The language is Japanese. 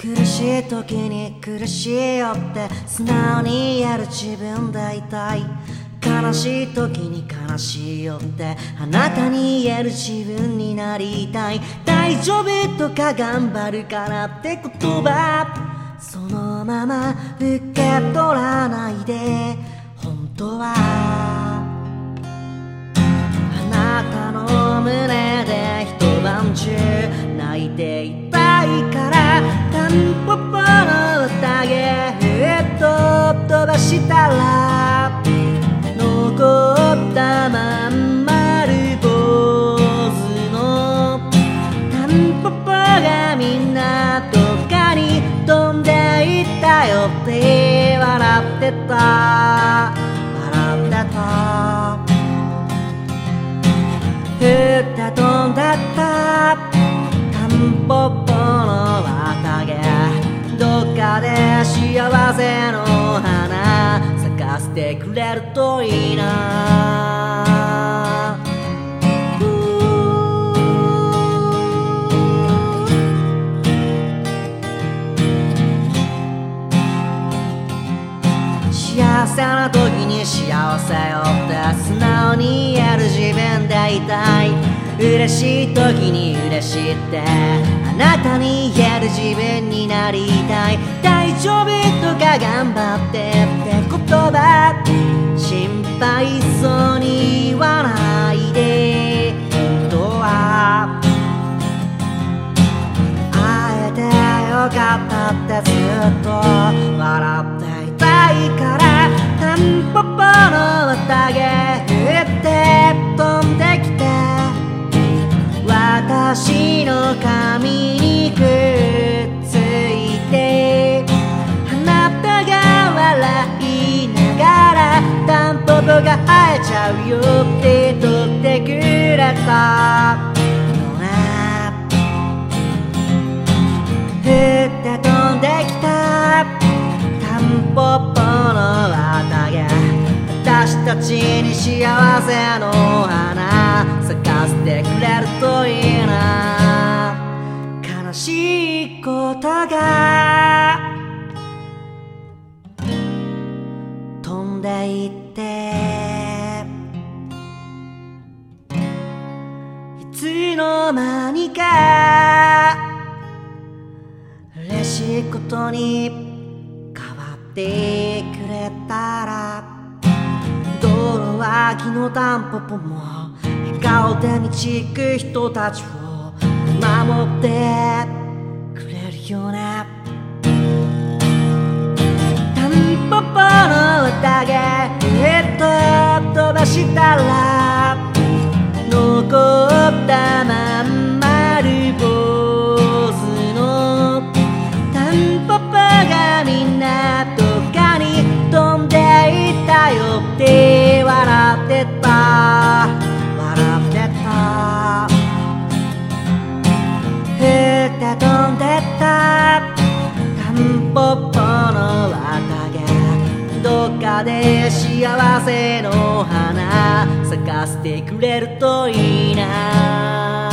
苦しい時に苦しいよって素直に言える自分でいたい悲しい時に悲しいよってあなたに言える自分になりたい大丈夫とか頑張るからって言葉そのまま受け取らないで本当はあなたの胸で一晩中泣いていた。したら残ったまん丸坊主のタンポポがみんなどっかに飛んでいったよ。って笑ってた。笑ってた。降って飛んでった。タンポポの綿毛どっかで幸せの花咲かせてくれるといいな。幸せな時に幸せよって素直に言える自分でいたい。嬉しい時に嬉しいって。なたに言える自分になりたい。大丈夫とか頑張ってって言葉心配そうに言わないで。本当は会えてよかった。ってずっと笑っていたいから。タンポポの綿毛。タンポポが生えちゃうよって取ってくれた。よね降って飛んできた。タンポポの綿毛。私たちに幸せの花。咲かせてくれるといいな。悲しいことがいて。いつの間にか嬉しいことに変わってくれたら道路脇のタンポポも笑顔で導く人たちを守ってくれるよね。飛ばしたら残ったまん丸坊主のタンポポがみんなどっかに飛んでいったよって笑ってた。笑ってた降って飛んでった。タンポポ毛どっかで幸せの花咲かせてくれるといいな。